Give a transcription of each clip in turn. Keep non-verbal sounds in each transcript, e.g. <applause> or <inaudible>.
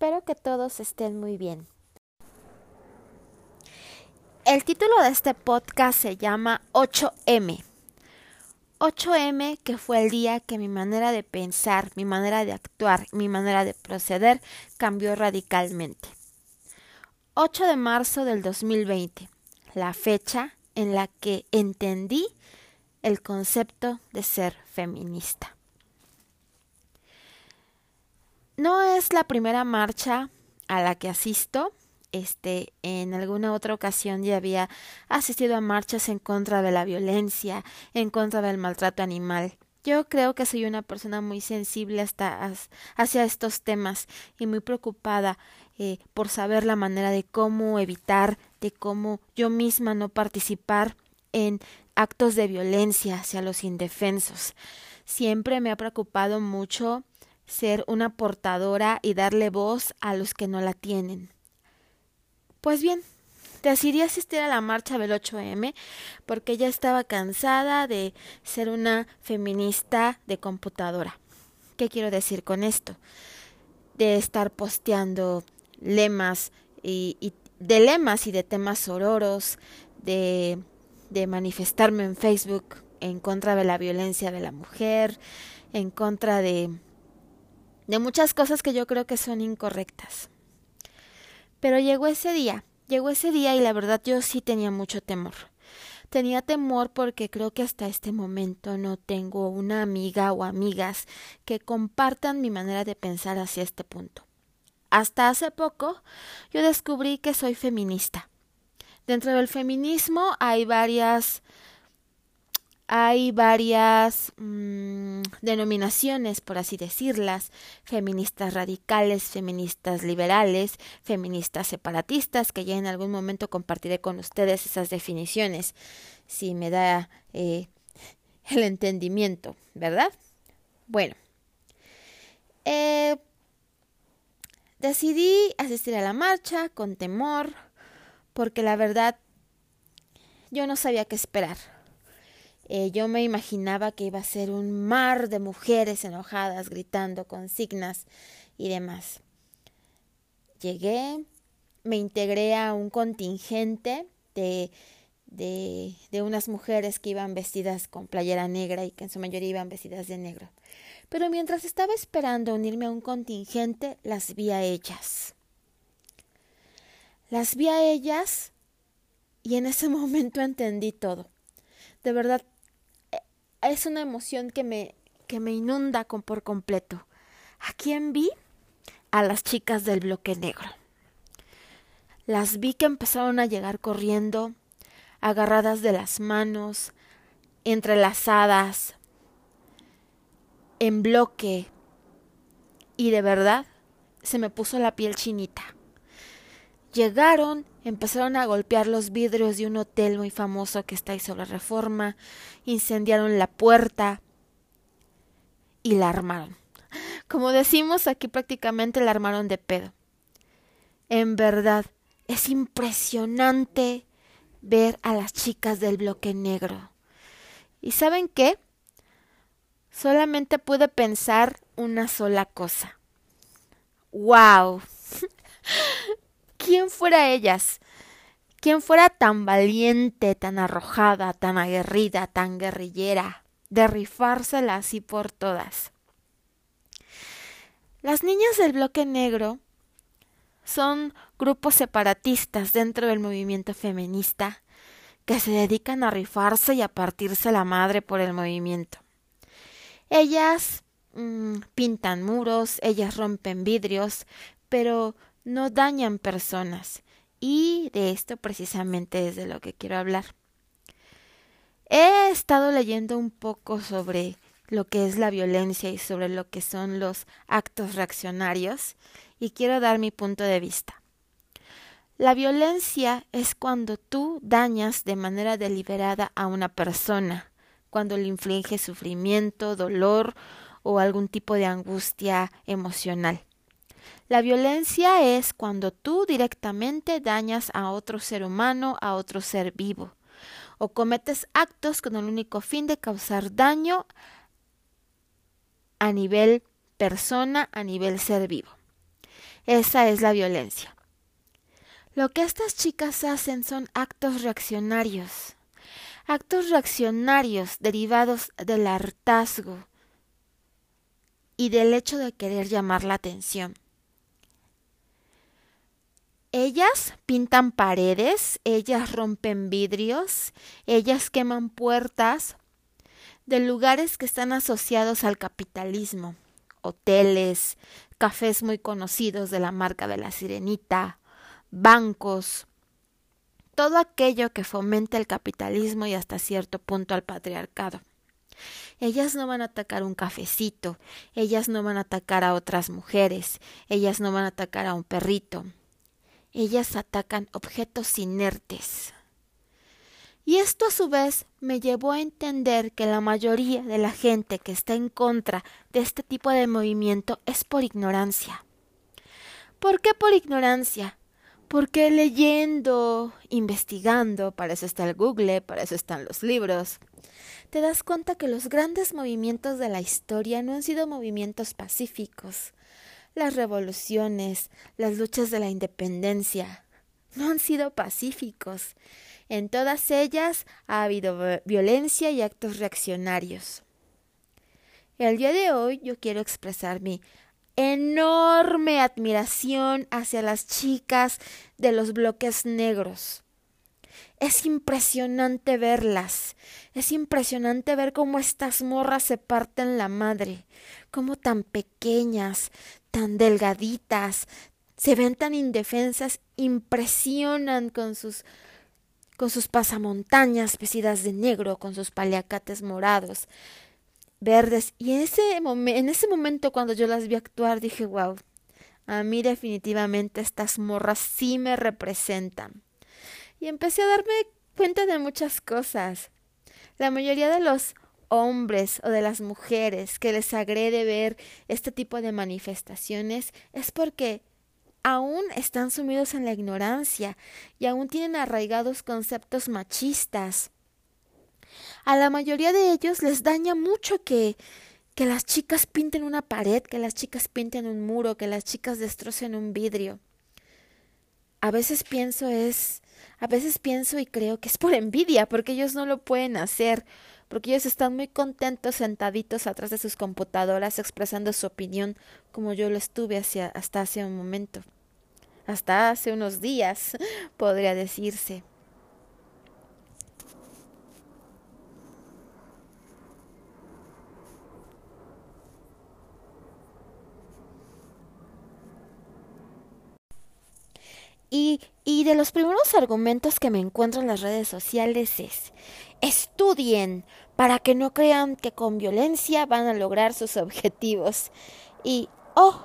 Espero que todos estén muy bien. El título de este podcast se llama 8M. 8M que fue el día que mi manera de pensar, mi manera de actuar, mi manera de proceder cambió radicalmente. 8 de marzo del 2020, la fecha en la que entendí el concepto de ser feminista. No es la primera marcha a la que asisto. Este, en alguna otra ocasión ya había asistido a marchas en contra de la violencia, en contra del maltrato animal. Yo creo que soy una persona muy sensible hasta hacia estos temas y muy preocupada eh, por saber la manera de cómo evitar, de cómo yo misma no participar en actos de violencia hacia los indefensos. Siempre me ha preocupado mucho ser una portadora y darle voz a los que no la tienen. Pues bien, decidí asistir a la marcha del 8M porque ya estaba cansada de ser una feminista de computadora. ¿Qué quiero decir con esto? De estar posteando lemas y, de lemas y de temas sororos, de, de manifestarme en Facebook en contra de la violencia de la mujer, en contra de de muchas cosas que yo creo que son incorrectas. Pero llegó ese día, llegó ese día y la verdad yo sí tenía mucho temor. Tenía temor porque creo que hasta este momento no tengo una amiga o amigas que compartan mi manera de pensar hacia este punto. Hasta hace poco yo descubrí que soy feminista. Dentro del feminismo hay varias hay varias mm, denominaciones, por así decirlas, feministas radicales, feministas liberales, feministas separatistas, que ya en algún momento compartiré con ustedes esas definiciones, si me da eh, el entendimiento, ¿verdad? Bueno, eh, decidí asistir a la marcha con temor, porque la verdad yo no sabía qué esperar eh, yo me imaginaba que iba a ser un mar de mujeres enojadas, gritando consignas y demás. Llegué, me integré a un contingente de, de, de unas mujeres que iban vestidas con playera negra y que en su mayoría iban vestidas de negro. Pero mientras estaba esperando unirme a un contingente, las vi a ellas. Las vi a ellas y en ese momento entendí todo. De verdad, es una emoción que me, que me inunda con, por completo. ¿A quién vi? A las chicas del bloque negro. Las vi que empezaron a llegar corriendo, agarradas de las manos, entrelazadas, en bloque, y de verdad se me puso la piel chinita. Llegaron, empezaron a golpear los vidrios de un hotel muy famoso que está ahí sobre Reforma, incendiaron la puerta y la armaron. Como decimos aquí prácticamente la armaron de pedo. En verdad, es impresionante ver a las chicas del bloque negro. ¿Y saben qué? Solamente pude pensar una sola cosa. ¡Wow! <laughs> quién fuera ellas, quién fuera tan valiente, tan arrojada, tan aguerrida, tan guerrillera, de rifársela así por todas. Las niñas del bloque negro son grupos separatistas dentro del movimiento feminista que se dedican a rifarse y a partirse la madre por el movimiento. Ellas mm, pintan muros, ellas rompen vidrios, pero no dañan personas. Y de esto precisamente es de lo que quiero hablar. He estado leyendo un poco sobre lo que es la violencia y sobre lo que son los actos reaccionarios y quiero dar mi punto de vista. La violencia es cuando tú dañas de manera deliberada a una persona, cuando le infliges sufrimiento, dolor o algún tipo de angustia emocional. La violencia es cuando tú directamente dañas a otro ser humano, a otro ser vivo, o cometes actos con el único fin de causar daño a nivel persona, a nivel ser vivo. Esa es la violencia. Lo que estas chicas hacen son actos reaccionarios, actos reaccionarios derivados del hartazgo y del hecho de querer llamar la atención. Ellas pintan paredes, ellas rompen vidrios, ellas queman puertas de lugares que están asociados al capitalismo, hoteles, cafés muy conocidos de la marca de la sirenita, bancos, todo aquello que fomenta el capitalismo y hasta cierto punto al patriarcado. Ellas no van a atacar un cafecito, ellas no van a atacar a otras mujeres, ellas no van a atacar a un perrito, ellas atacan objetos inertes. Y esto a su vez me llevó a entender que la mayoría de la gente que está en contra de este tipo de movimiento es por ignorancia. ¿Por qué por ignorancia? Porque leyendo, investigando, para eso está el Google, para eso están los libros, te das cuenta que los grandes movimientos de la historia no han sido movimientos pacíficos, las revoluciones, las luchas de la independencia, no han sido pacíficos. En todas ellas ha habido violencia y actos reaccionarios. El día de hoy yo quiero expresar mi enorme admiración hacia las chicas de los bloques negros. Es impresionante verlas. Es impresionante ver cómo estas morras se parten la madre, cómo tan pequeñas, tan delgaditas, se ven tan indefensas, impresionan con sus con sus pasamontañas vestidas de negro, con sus paliacates morados, verdes. Y en ese, en ese momento cuando yo las vi actuar dije, wow, a mí definitivamente estas morras sí me representan. Y empecé a darme cuenta de muchas cosas. La mayoría de los hombres o de las mujeres que les agrede ver este tipo de manifestaciones es porque aún están sumidos en la ignorancia y aún tienen arraigados conceptos machistas. A la mayoría de ellos les daña mucho que que las chicas pinten una pared, que las chicas pinten un muro, que las chicas destrocen un vidrio. A veces pienso es, a veces pienso y creo que es por envidia, porque ellos no lo pueden hacer, porque ellos están muy contentos sentaditos atrás de sus computadoras expresando su opinión como yo lo estuve hasta hace un momento, hasta hace unos días, <laughs> podría decirse. Y, y, de los primeros argumentos que me encuentro en las redes sociales es, estudien para que no crean que con violencia van a lograr sus objetivos. Y, oh,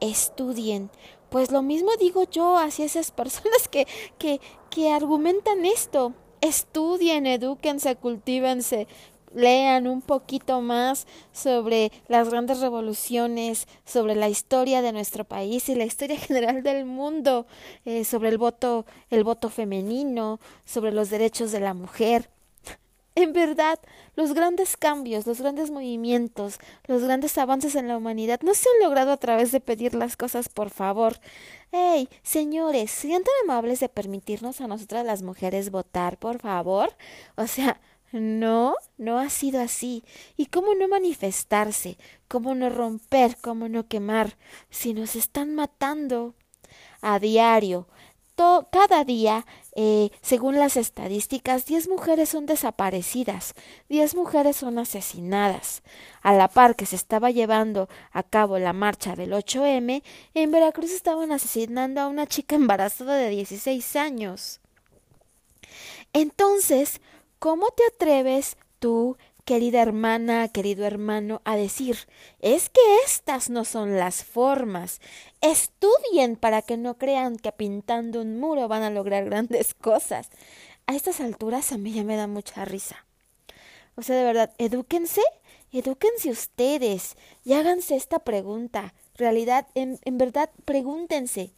estudien. Pues lo mismo digo yo hacia esas personas que, que, que argumentan esto. Estudien, edúquense, cultívense, lean un poquito más sobre las grandes revoluciones, sobre la historia de nuestro país y la historia <laughs> general del mundo, eh, sobre el voto, el voto femenino, sobre los derechos de la mujer. <laughs> En verdad, los grandes cambios, los grandes movimientos, los grandes avances en la humanidad no se han logrado a través de pedir las cosas por favor. ¡Hey, señores! ¿Serían tan amables de permitirnos a nosotras las mujeres votar, por favor? O sea, no, no ha sido así. ¿Y cómo no manifestarse? ¿Cómo no romper? ¿Cómo no quemar? Si nos están matando a diario, cada día, eh, según las estadísticas, 10 mujeres son desaparecidas, 10 mujeres son asesinadas. A la par que se estaba llevando a cabo la marcha del 8M, en Veracruz estaban asesinando a una chica <laughs> embarazada de 16 años. Entonces, ¿cómo te atreves tú querida hermana, querido hermano, a decir es que estas no son las formas. Estudien para que no crean que pintando un muro van a lograr grandes <laughs> cosas. A estas alturas a mí ya me da mucha risa. O sea, de verdad, edúquense, edúquense ustedes y háganse esta pregunta. Realidad, en, en verdad, pregúntense,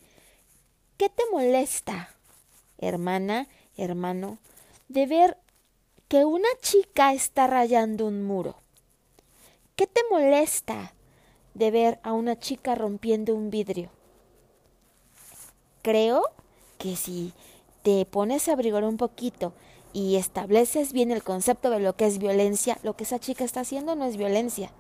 ¿qué te molesta, hermana, hermano, de ver que una chica está rayando un muro? ¿Qué te molesta de ver a una chica rompiendo un vidrio. Creo que si te pones a abrigar un poquito y estableces bien el concepto de lo que es violencia, lo que esa chica está haciendo no es violencia.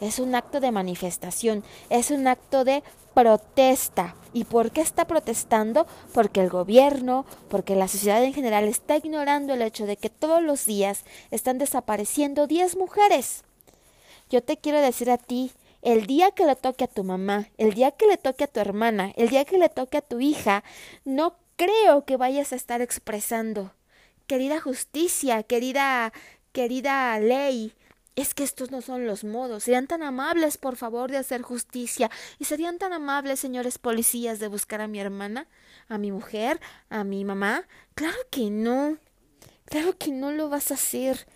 Es un acto de manifestación, es un acto de protesta. ¿Y por qué está protestando? Porque el gobierno, porque la sociedad en general está ignorando el hecho de que todos los días están desapareciendo 10 mujeres. Yo te quiero decir a ti, el día que le toque a tu mamá, el día que le toque a tu hermana, el día que le toque a tu hija, no creo que vayas a estar expresando querida justicia, querida, querida ley, es que estos no son los modos. Serían tan amables, por favor, de hacer justicia. Y serían tan amables, señores policías, de buscar a mi hermana, a mi mujer, a mi mamá. Claro que no. Claro que no lo vas a hacer.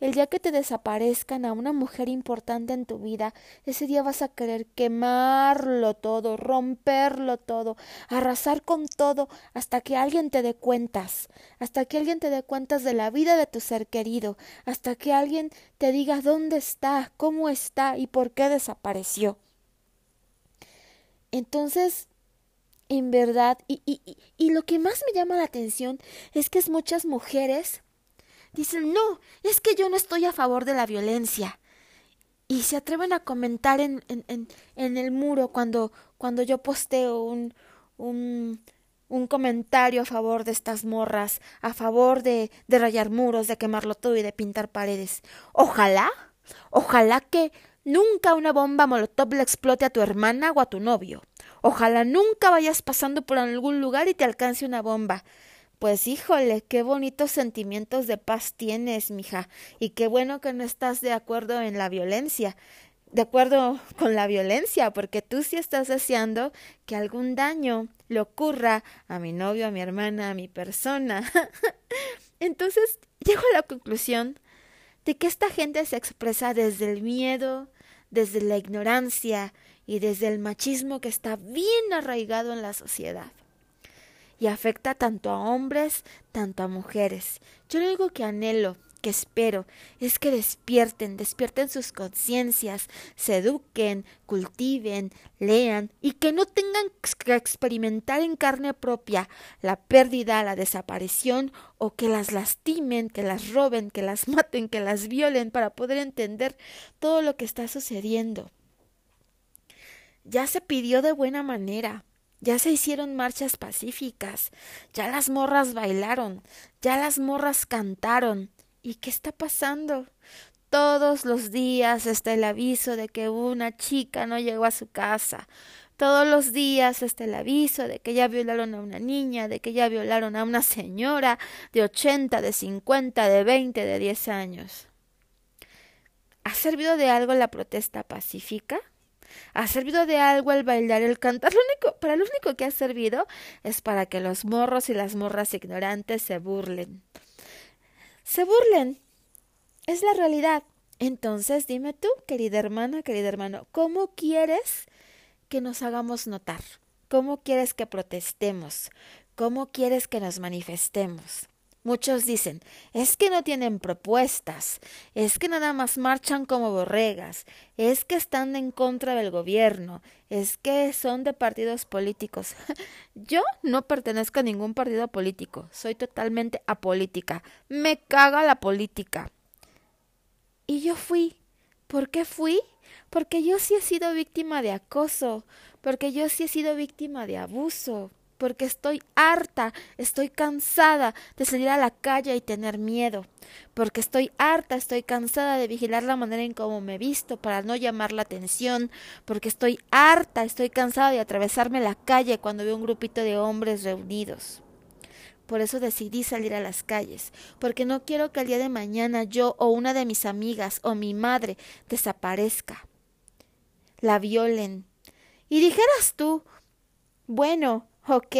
El día que te desaparezcan a una mujer importante en tu vida, ese día vas a querer quemarlo todo, romperlo todo, arrasar con todo, hasta que alguien te dé cuentas, hasta que alguien te dé cuentas de la vida de tu ser querido, hasta que alguien te diga dónde está, cómo está y por qué desapareció. Entonces, en verdad, y, y, y, lo que más me llama la atención es que es muchas mujeres dicen, no, es que yo no estoy a favor de la violencia. Y se atreven a comentar en, en, el muro cuando, cuando yo posteo un, un, un comentario a favor de estas morras, a favor de, de rayar muros, de quemarlo todo y de pintar paredes. Ojalá, ojalá que nunca una bomba molotov le explote a tu hermana o a tu novio. Ojalá nunca vayas pasando por algún lugar y te alcance una bomba. Pues híjole, qué bonitos sentimientos de paz tienes, mija, y qué bueno que no estás de acuerdo en la violencia, de acuerdo con la violencia, porque tú sí estás deseando que algún daño le ocurra a mi novio, a mi hermana, a mi persona. <laughs> Entonces, llego a la conclusión de que esta gente se expresa desde el miedo, desde la ignorancia y desde el machismo que está bien arraigado en la sociedad y afecta tanto a hombres, tanto a mujeres. Yo lo único que anhelo, que espero, es que despierten, despierten sus conciencias, se eduquen, cultiven, lean y que no tengan que experimentar en carne propia la pérdida, la desaparición o que las lastimen, que las roben, que las <laughs> maten, que las violen para poder entender todo lo que está sucediendo. Ya se pidió de buena manera, ya se hicieron marchas pacíficas, ya las morras bailaron, ya las morras cantaron. ¿Y qué está pasando? Todos los días está el aviso de que una chica no llegó a su casa. Todos los días está el aviso de que ya violaron a una niña, de que ya violaron a una señora de ochenta, de cincuenta, de veinte, de diez años. ¿Ha servido de algo la protesta pacífica? ¿Ha servido de algo el bailar, el cantar? Lo único, para lo único que ha servido es para que los morros y las morras ignorantes se burlen. Se burlen. Es la realidad. Entonces, dime tú, querida hermana, querido hermano, ¿cómo quieres que nos hagamos notar? ¿Cómo quieres que protestemos? ¿Cómo quieres que nos manifestemos? Muchos dicen, es que no tienen propuestas, es que nada más marchan como borregas, es que están en contra del gobierno, es que son de partidos políticos. <laughs> Yo no pertenezco a ningún partido político, soy totalmente apolítica, me caga la política. Y yo fui. ¿Por qué fui? Porque yo sí he sido víctima de acoso, porque yo sí he sido víctima de abuso porque estoy harta, estoy cansada de salir a la calle y tener miedo, porque estoy harta, estoy cansada de vigilar la manera en cómo me visto para no llamar la atención, porque estoy harta, estoy cansada de atravesarme la calle cuando veo un grupito de hombres reunidos. Por eso decidí salir a las calles, porque no quiero que el día de mañana yo o una de mis amigas o mi madre desaparezca, la violen. Y dijeras tú, bueno, Ok,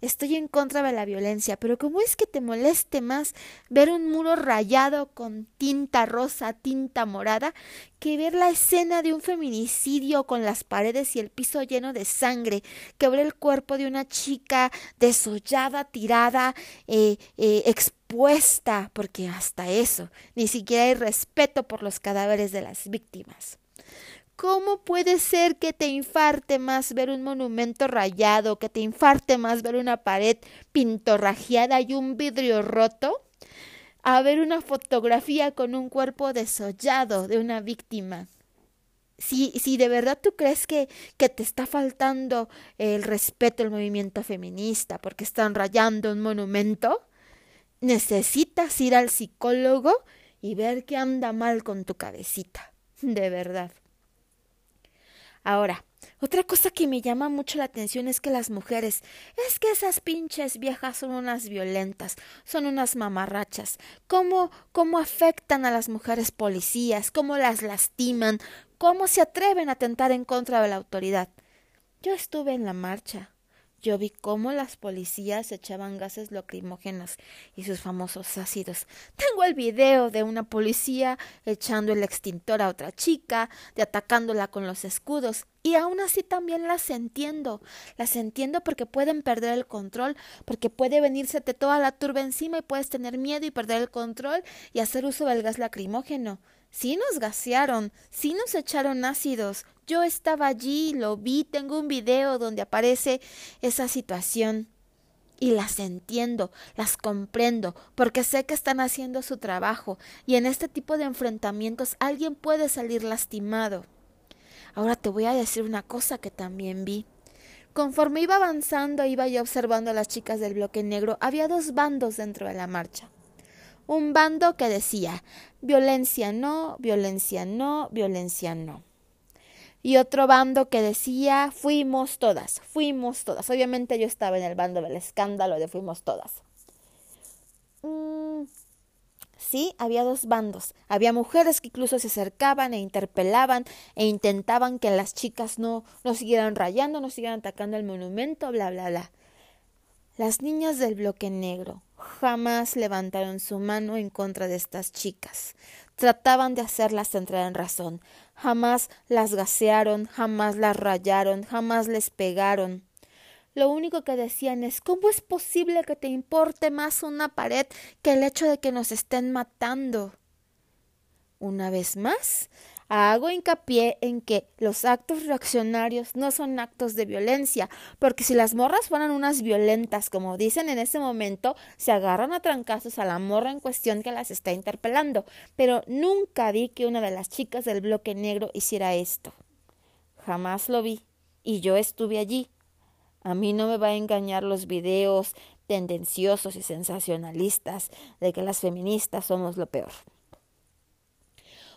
estoy en contra de la violencia, pero ¿cómo es que te moleste más ver un muro rayado con tinta rosa, tinta morada, que ver la escena de un feminicidio con las paredes y el piso lleno de sangre, que ver el cuerpo de una chica desollada, tirada, eh, eh, expuesta, porque hasta eso, ni siquiera hay respeto por los cadáveres de las víctimas? ¿Cómo puede ser que te infarte más ver un monumento rayado, que te infarte más ver una pared pintorrajeada y un vidrio roto, a ver una fotografía con un cuerpo desollado de una víctima? Si, si de verdad tú crees que, que te está faltando el respeto al movimiento feminista porque están rayando un monumento, necesitas ir al psicólogo y ver qué anda mal con tu cabecita. De verdad. Ahora, otra cosa que me llama mucho la atención es que las mujeres, es que esas pinches viejas son unas violentas, son unas mamarrachas. ¿Cómo, cómo afectan a las mujeres policías? ¿Cómo las lastiman? ¿Cómo se atreven a atentar en contra de la autoridad? Yo estuve en la marcha. Yo vi cómo las policías echaban gases lacrimógenos y sus famosos ácidos. Tengo el video de una policía echando el extintor a otra chica, de atacándola con los escudos, y aún así también las entiendo. Las entiendo porque pueden perder el control, porque puede venirsete toda la turba encima y puedes tener miedo y perder el control y hacer uso del gas lacrimógeno. Sí nos gasearon, sí nos echaron ácidos. Yo estaba allí, lo vi, tengo un video donde aparece esa situación. Y las entiendo, las comprendo, porque sé que están haciendo su trabajo, y en este tipo de enfrentamientos alguien puede salir lastimado. Ahora te voy a decir una cosa que también vi. Conforme iba avanzando, iba yo observando a las chicas del bloque negro, había dos bandos dentro de la marcha un bando que decía violencia no, violencia no, violencia no. Y otro bando que decía fuimos todas, fuimos todas. Obviamente yo estaba en el bando del escándalo de fuimos todas. Mm, sí, había dos bandos. Había mujeres que incluso se acercaban e interpelaban e intentaban que las chicas no, no siguieran rayando, no siguieran atacando el monumento, bla, bla, bla. Las niñas del bloque negro jamás levantaron su mano en contra de estas chicas. Trataban de hacerlas entrar en razón. Jamás las gasearon, jamás las rayaron, jamás les pegaron. Lo único que decían es ¿cómo es posible que te importe más una pared que el hecho de que nos estén matando? Una vez más, Hago hincapié en que los actos reaccionarios no son actos de violencia, porque si las morras fueran unas violentas, como dicen en ese momento, se agarran a trancazos a la morra en cuestión que las está interpelando. Pero nunca vi que una de las chicas del bloque negro hiciera esto. Jamás lo vi, y yo estuve allí. A mí no me va a engañar los videos tendenciosos y sensacionalistas de que las feministas somos lo peor.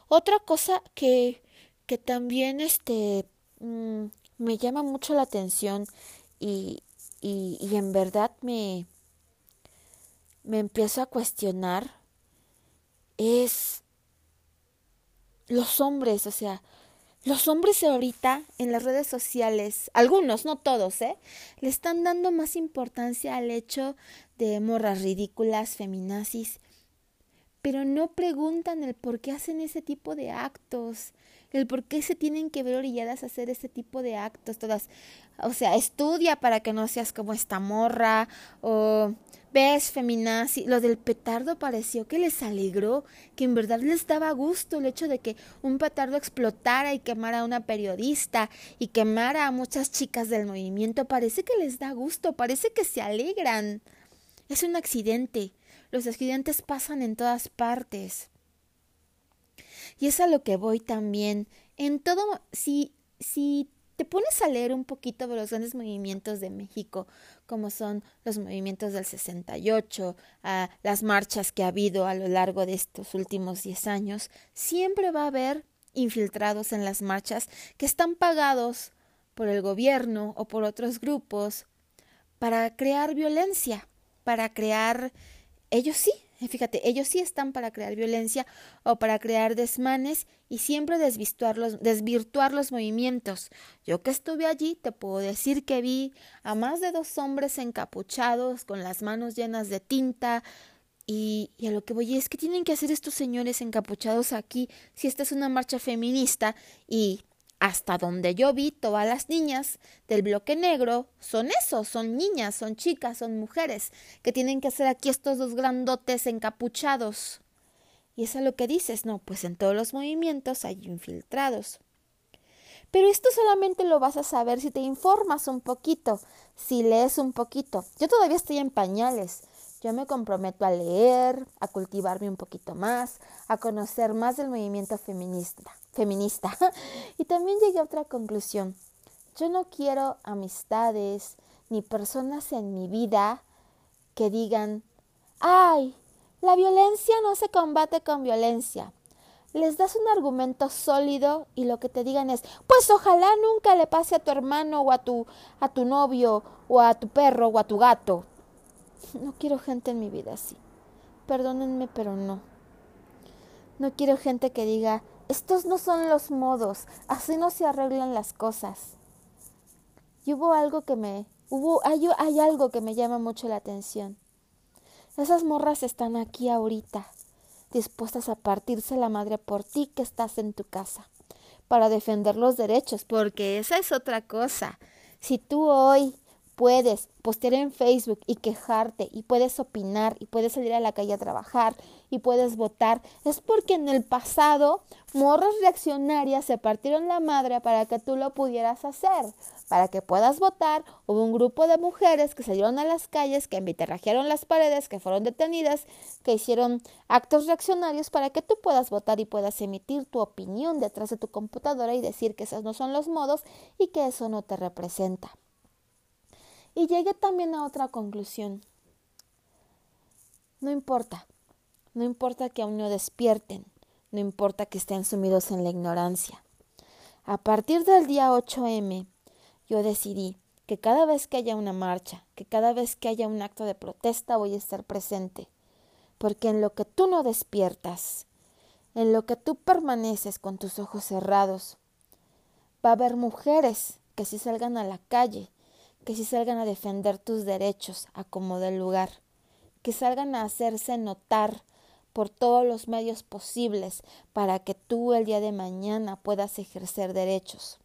Otra cosa que, que también este, mm, me llama mucho la atención y, y, en verdad me, me empiezo a cuestionar es los hombres, o sea, los hombres ahorita en las redes sociales, algunos, no todos, ¿eh? Le están dando más importancia al hecho de morras ridículas, feminazis, pero no preguntan el por qué hacen ese tipo de actos, el por qué se tienen que ver orilladas a hacer ese tipo de actos, todas, o sea, estudia para que no seas como esta morra, o ves feminazi, lo del petardo pareció que les alegró, que en verdad les daba gusto el hecho de que un petardo explotara y quemara a una periodista y quemara a muchas chicas del movimiento, parece que les da gusto, parece que se alegran. Es un accidente, los accidentes pasan en todas partes. Y es a lo que voy también. En todo, si, si te pones a leer un poquito de los grandes movimientos de México, como son los movimientos del 68, a las marchas que ha habido a lo largo de estos últimos 10 años, siempre va a haber infiltrados en las marchas que están pagados por el gobierno o por otros grupos para crear violencia, para crear ellos sí, eh, fíjate, ellos sí están para crear violencia o para crear desmanes y siempre desvirtuar los, desvirtuar los movimientos. Yo que estuve allí te puedo decir que vi a más de dos hombres encapuchados con las manos llenas de tinta y, y a lo que voy es que tienen que hacer estos señores encapuchados aquí si esta es una marcha feminista y hasta donde yo vi, todas las niñas del bloque negro son eso, son niñas, son chicas, son mujeres, que tienen que hacer aquí estos dos grandotes encapuchados. Y eso es lo que dices, no, pues en todos los movimientos hay infiltrados. Pero esto solamente lo vas a saber si te informas un poquito, si lees un poquito. Yo todavía estoy en pañales. Yo me comprometo a leer, a cultivarme un poquito más, a conocer más del movimiento feminista. Feminista. <laughs> y también llegué a otra conclusión. Yo no quiero amistades ni personas en mi vida que digan, ay, la violencia no se combate con violencia les das un argumento sólido y lo que te digan es, pues ojalá nunca le pase a tu hermano o a tu, a tu novio o a tu perro o a tu gato. <laughs> No quiero gente en mi vida así. Perdónenme, pero no. No quiero gente que diga, estos no son los modos, así no se arreglan las cosas. Y hubo algo que me, hubo, hay, hay algo que me llama mucho la atención. Esas morras están aquí ahorita dispuestas a partirse la madre por ti que estás en tu casa, para defender los derechos, porque esa es otra cosa. Si tú hoy puedes postear en Facebook y quejarte y puedes opinar y puedes salir a la calle a trabajar y puedes votar, es porque en el pasado morras reaccionarias se partieron la madre para que tú lo pudieras hacer, para que puedas votar. Hubo un grupo de mujeres que salieron a las calles, que embiterrajearon las paredes, que fueron detenidas, que hicieron actos reaccionarios para que tú puedas votar y puedas emitir tu opinión detrás de tu computadora y decir que esos no son los modos y que eso no te representa. Y llegué también a otra conclusión. No importa, no importa que aún no despierten, no importa que estén sumidos en la ignorancia. A partir del día 8M, yo decidí que cada vez que haya una marcha, que cada vez que haya un acto de protesta voy a estar presente, porque en lo que tú no despiertas, en lo que tú permaneces con tus ojos cerrados, va a haber mujeres que si salgan a la calle que si salgan a defender tus derechos a como del lugar, que salgan a hacerse notar por todos los medios posibles para que tú el día de mañana puedas ejercer derechos.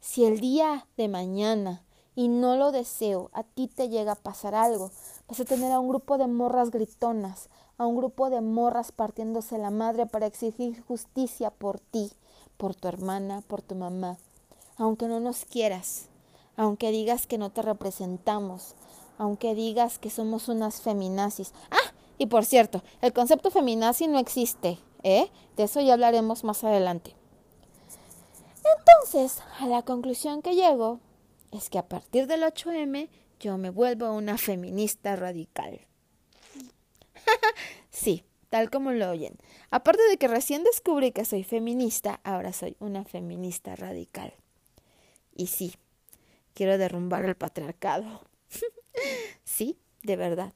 Si el día de mañana, y no lo deseo, a ti te llega a pasar algo, vas a tener a un grupo de morras gritonas, a un grupo de morras partiéndose la madre para exigir justicia por ti, por tu hermana, por tu mamá, aunque no nos quieras, aunque digas que no te representamos, aunque digas que somos unas feminazis. Ah, y por cierto, el concepto feminazi no existe, ¿eh? De eso ya hablaremos más adelante. Entonces, a la conclusión que llego es que a partir del 8M yo me vuelvo una feminista radical. <laughs> sí, tal como lo oyen. Aparte de que recién descubrí que soy feminista, ahora soy una feminista radical. Y sí, quiero derrumbar el patriarcado. <laughs> sí, de verdad.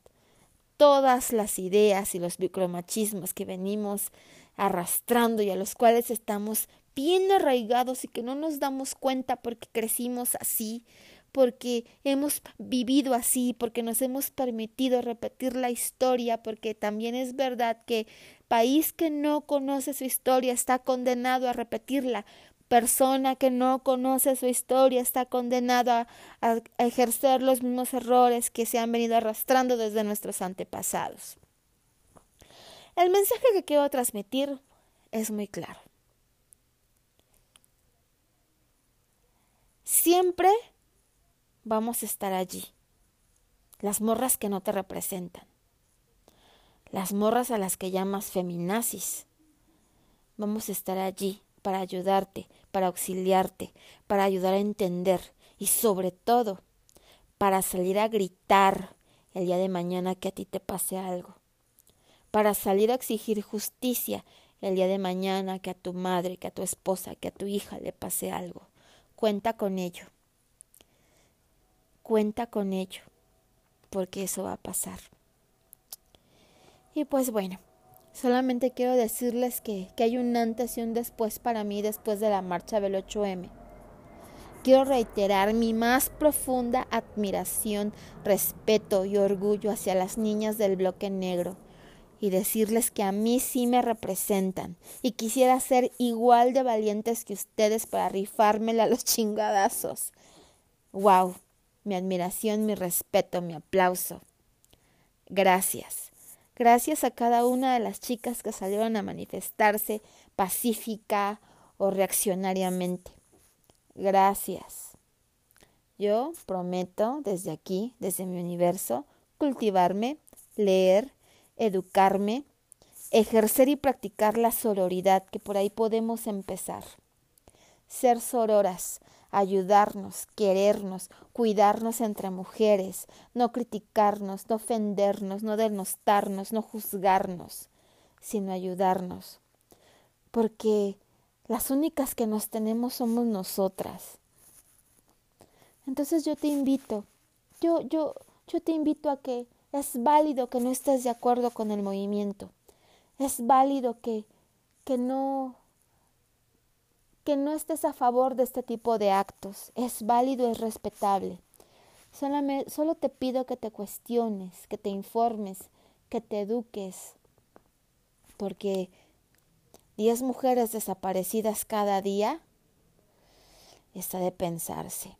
Todas las ideas y los micromachismos que venimos arrastrando y a los cuales estamos bien arraigados y que no nos damos cuenta porque crecimos así, porque hemos vivido así, porque nos hemos permitido repetir la historia, porque también es verdad que país que no conoce su historia está condenado a repetirla, persona que no conoce su historia está condenada a, ejercer los mismos errores que se han venido arrastrando desde nuestros antepasados. El mensaje que quiero transmitir es muy claro. Siempre vamos a estar allí. Las morras que no te representan. Las morras a las que llamas feminazis. Vamos a estar allí para ayudarte, para auxiliarte, para ayudar a entender y sobre todo para salir a gritar el día de mañana que a ti te pase algo, para salir a exigir justicia el día de mañana que a tu madre, que a tu esposa, que a tu hija le pase algo. Cuenta con ello. Cuenta con ello, porque eso va a pasar. Y pues bueno, Solamente quiero decirles que, que hay un antes y un después para mí después de la marcha del 8M. Quiero reiterar mi más profunda admiración, respeto y orgullo hacia las niñas del bloque negro y decirles que a mí sí me representan y quisiera ser igual de valientes que ustedes para rifármela a los chingadazos. ¡Wow! Mi admiración, mi respeto, mi aplauso. Gracias. Gracias a cada una de las chicas que salieron a manifestarse pacífica o reaccionariamente. Gracias. Yo prometo desde aquí, desde mi universo, cultivarme, leer, educarme, ejercer y practicar la sororidad, que por ahí podemos empezar. Ser sororas, ayudarnos, querernos, cuidarnos entre mujeres, no criticarnos, no ofendernos, no denostarnos, no juzgarnos, sino ayudarnos. Porque las únicas que nos tenemos somos nosotras. Entonces yo te invito, yo, yo, yo te invito a que es válido que no estés de acuerdo con el movimiento. Es válido que, que no que no estés a favor de este tipo de actos. Es válido, es respetable. solo te pido que te cuestiones, que te informes, que te eduques, porque diez mujeres desaparecidas cada día está de pensarse.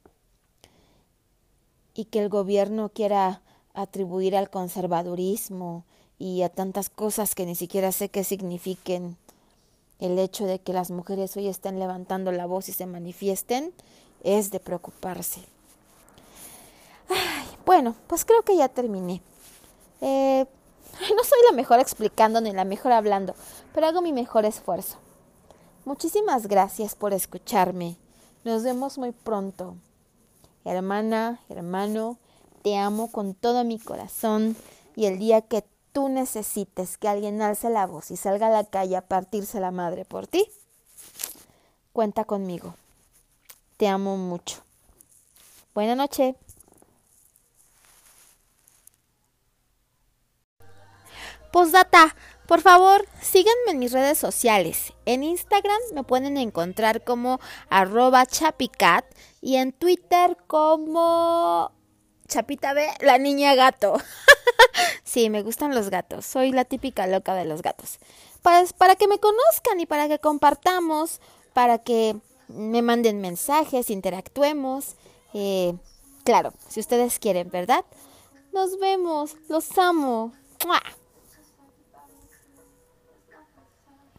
Y que el gobierno quiera atribuir al conservadurismo y a tantas cosas que ni siquiera sé qué signifiquen el hecho de que las mujeres hoy estén levantando la voz y se manifiesten es de preocuparse. bueno, pues creo que ya terminé. Eh, no soy la mejor explicando ni la mejor hablando, pero hago mi mejor esfuerzo. Muchísimas gracias por escucharme. Nos vemos muy pronto. Hermana, hermano, te amo con todo mi corazón y el día que tú necesites que alguien alce la voz y salga a la calle a partirse la madre por ti, cuenta conmigo. Te amo mucho. Buena noche. Postdata, por favor, síganme en mis redes sociales. En Instagram me pueden encontrar como arroba chapicat y en Twitter como Chapita B, la niña gato. <laughs> sí, me gustan los gatos. Soy la típica loca de los gatos. Pues para que me conozcan y para que compartamos, para que me manden mensajes, interactuemos. Eh, claro, si ustedes quieren, ¿verdad? Nos vemos. Los amo.